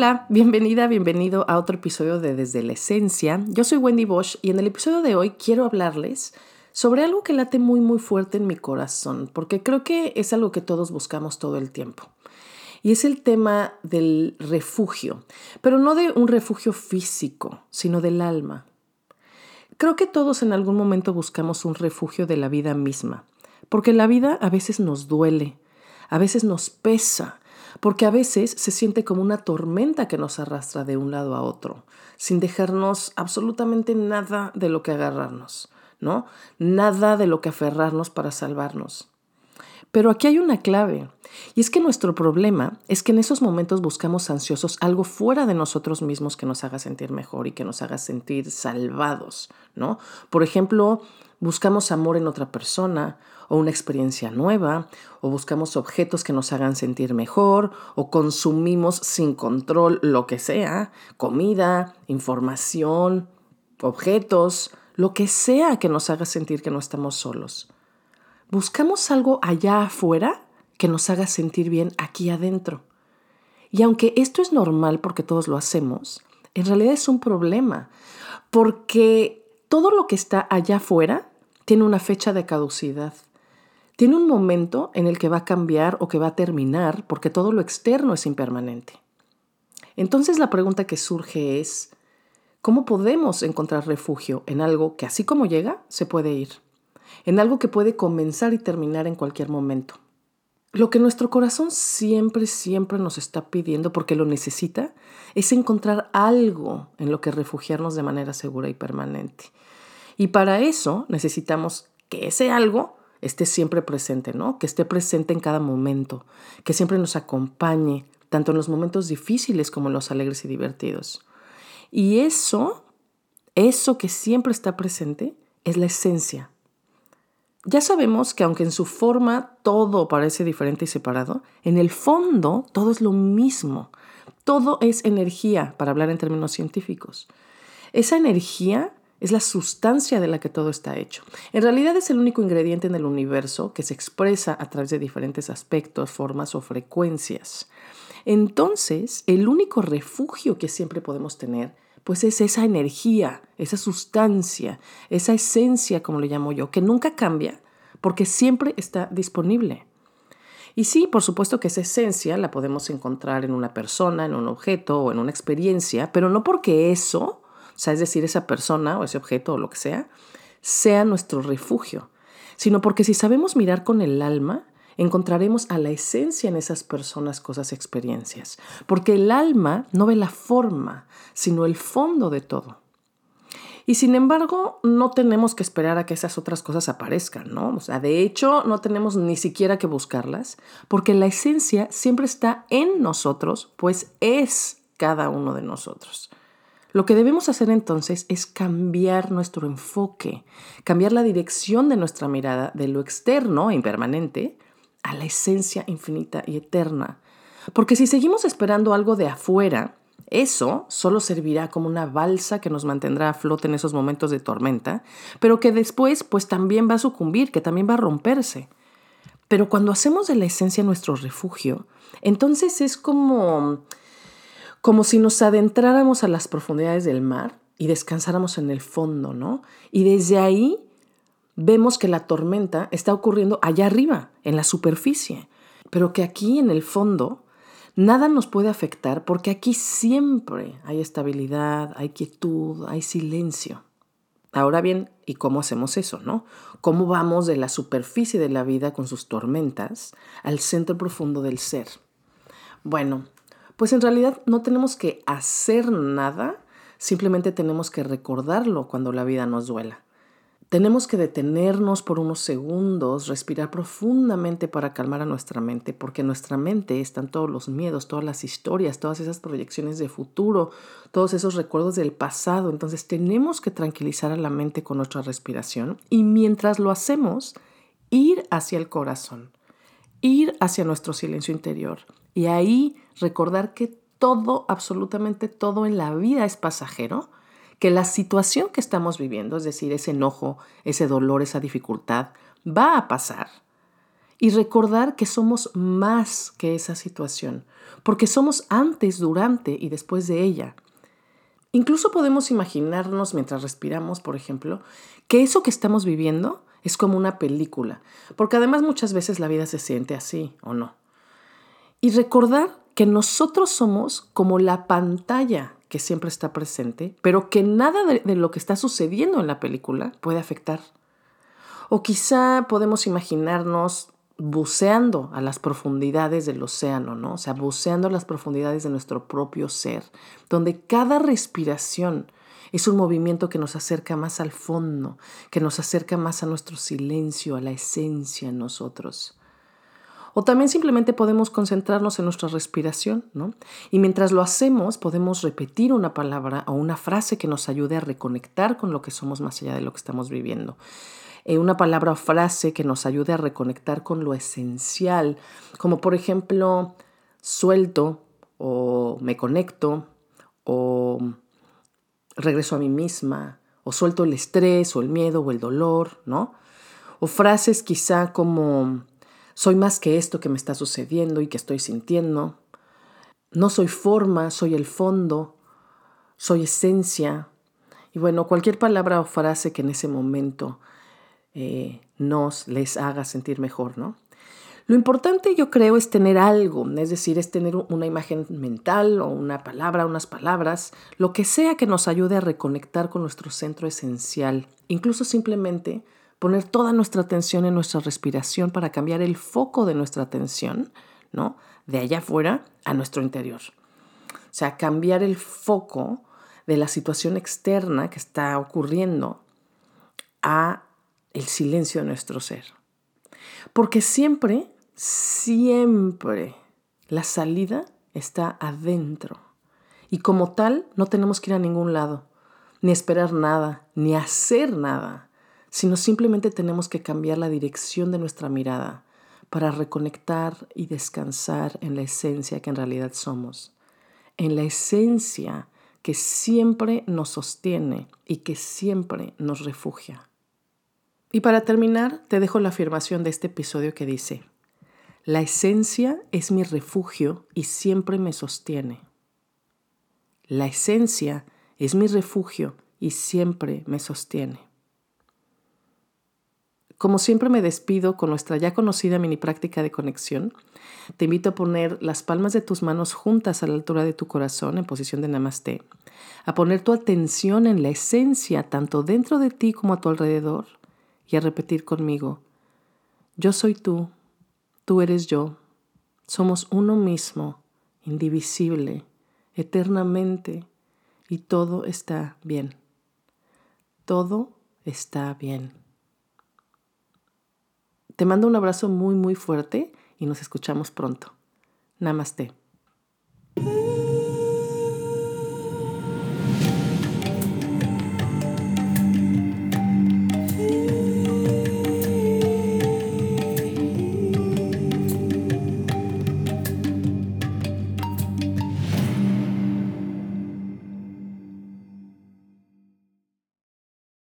Hola, bienvenida, bienvenido a otro episodio de Desde la Esencia. Yo soy Wendy Bosch y en el episodio de hoy quiero hablarles sobre algo que late muy muy fuerte en mi corazón, porque creo que es algo que todos buscamos todo el tiempo. Y es el tema del refugio, pero no de un refugio físico, sino del alma. Creo que todos en algún momento buscamos un refugio de la vida misma, porque la vida a veces nos duele, a veces nos pesa, porque a veces se siente como una tormenta que nos arrastra de un lado a otro, sin dejarnos absolutamente nada de lo que agarrarnos, ¿no? Nada de lo que aferrarnos para salvarnos. Pero aquí hay una clave, y es que nuestro problema es que en esos momentos buscamos ansiosos algo fuera de nosotros mismos que nos haga sentir mejor y que nos haga sentir salvados, ¿no? Por ejemplo, buscamos amor en otra persona o una experiencia nueva, o buscamos objetos que nos hagan sentir mejor, o consumimos sin control lo que sea, comida, información, objetos, lo que sea que nos haga sentir que no estamos solos. Buscamos algo allá afuera que nos haga sentir bien aquí adentro. Y aunque esto es normal porque todos lo hacemos, en realidad es un problema, porque todo lo que está allá afuera tiene una fecha de caducidad. Tiene un momento en el que va a cambiar o que va a terminar porque todo lo externo es impermanente. Entonces la pregunta que surge es, ¿cómo podemos encontrar refugio en algo que así como llega, se puede ir? En algo que puede comenzar y terminar en cualquier momento. Lo que nuestro corazón siempre, siempre nos está pidiendo porque lo necesita es encontrar algo en lo que refugiarnos de manera segura y permanente. Y para eso necesitamos que ese algo esté siempre presente, ¿no? Que esté presente en cada momento, que siempre nos acompañe, tanto en los momentos difíciles como en los alegres y divertidos. Y eso, eso que siempre está presente, es la esencia. Ya sabemos que aunque en su forma todo parece diferente y separado, en el fondo todo es lo mismo. Todo es energía, para hablar en términos científicos. Esa energía es la sustancia de la que todo está hecho. En realidad es el único ingrediente en el universo que se expresa a través de diferentes aspectos, formas o frecuencias. Entonces, el único refugio que siempre podemos tener, pues es esa energía, esa sustancia, esa esencia, como le llamo yo, que nunca cambia porque siempre está disponible. Y sí, por supuesto que esa esencia la podemos encontrar en una persona, en un objeto o en una experiencia, pero no porque eso o sea, es decir, esa persona o ese objeto o lo que sea, sea nuestro refugio, sino porque si sabemos mirar con el alma, encontraremos a la esencia en esas personas, cosas, experiencias, porque el alma no ve la forma, sino el fondo de todo. Y sin embargo, no tenemos que esperar a que esas otras cosas aparezcan, ¿no? O sea, de hecho, no tenemos ni siquiera que buscarlas, porque la esencia siempre está en nosotros, pues es cada uno de nosotros. Lo que debemos hacer entonces es cambiar nuestro enfoque, cambiar la dirección de nuestra mirada de lo externo e impermanente a la esencia infinita y eterna. Porque si seguimos esperando algo de afuera, eso solo servirá como una balsa que nos mantendrá a flote en esos momentos de tormenta, pero que después pues también va a sucumbir, que también va a romperse. Pero cuando hacemos de la esencia nuestro refugio, entonces es como como si nos adentráramos a las profundidades del mar y descansáramos en el fondo, ¿no? Y desde ahí vemos que la tormenta está ocurriendo allá arriba, en la superficie, pero que aquí en el fondo nada nos puede afectar porque aquí siempre hay estabilidad, hay quietud, hay silencio. Ahora bien, ¿y cómo hacemos eso, no? ¿Cómo vamos de la superficie de la vida con sus tormentas al centro profundo del ser? Bueno, pues en realidad no tenemos que hacer nada, simplemente tenemos que recordarlo cuando la vida nos duela. Tenemos que detenernos por unos segundos, respirar profundamente para calmar a nuestra mente, porque en nuestra mente están todos los miedos, todas las historias, todas esas proyecciones de futuro, todos esos recuerdos del pasado. Entonces tenemos que tranquilizar a la mente con nuestra respiración y mientras lo hacemos, ir hacia el corazón. ir hacia nuestro silencio interior y ahí recordar que todo, absolutamente todo en la vida es pasajero, que la situación que estamos viviendo, es decir, ese enojo, ese dolor, esa dificultad, va a pasar. Y recordar que somos más que esa situación, porque somos antes, durante y después de ella. Incluso podemos imaginarnos mientras respiramos, por ejemplo, que eso que estamos viviendo es como una película, porque además muchas veces la vida se siente así o no. Y recordar que nosotros somos como la pantalla que siempre está presente, pero que nada de, lo que está sucediendo en la película puede afectar. O quizá podemos imaginarnos buceando a las profundidades del océano, ¿no? O sea, buceando a las profundidades de nuestro propio ser, donde cada respiración es un movimiento que nos acerca más al fondo, que nos acerca más a nuestro silencio, a la esencia en nosotros. O también simplemente podemos concentrarnos en nuestra respiración, ¿no? Y mientras lo hacemos, podemos repetir una palabra o una frase que nos ayude a reconectar con lo que somos más allá de lo que estamos viviendo. Eh, una palabra o frase que nos ayude a reconectar con lo esencial, como por ejemplo, suelto o me conecto o regreso a mí misma o suelto el estrés o el miedo o el dolor, ¿no? O frases quizá como soy más que esto que me está sucediendo y que estoy sintiendo. No soy forma, soy el fondo, soy esencia. Y bueno, cualquier palabra o frase que en ese momento eh, nos les haga sentir mejor, ¿no? Lo importante yo creo es tener algo, es decir, es tener una imagen mental o una palabra, unas palabras, lo que sea que nos ayude a reconectar con nuestro centro esencial, incluso simplemente poner toda nuestra atención en nuestra respiración para cambiar el foco de nuestra atención, ¿no? De allá afuera a nuestro interior. O sea, cambiar el foco de la situación externa que está ocurriendo a el silencio de nuestro ser. Porque siempre, siempre la salida está adentro. Y como tal, no tenemos que ir a ningún lado, ni esperar nada, ni hacer nada, sino simplemente tenemos que cambiar la dirección de nuestra mirada para reconectar y descansar en la esencia que en realidad somos, en la esencia que siempre nos sostiene y que siempre nos refugia. Y para terminar, te dejo la afirmación de este episodio que dice, la esencia es mi refugio y siempre me sostiene. La esencia es mi refugio y siempre me sostiene. Como siempre me despido con nuestra ya conocida mini práctica de conexión. Te invito a poner las palmas de tus manos juntas a la altura de tu corazón en posición de namaste, a poner tu atención en la esencia tanto dentro de ti como a tu alrededor y a repetir conmigo, yo soy tú, tú eres yo, somos uno mismo, indivisible, eternamente, y todo está bien. Todo está bien. Te mando un abrazo muy, muy fuerte y nos escuchamos pronto. Namaste.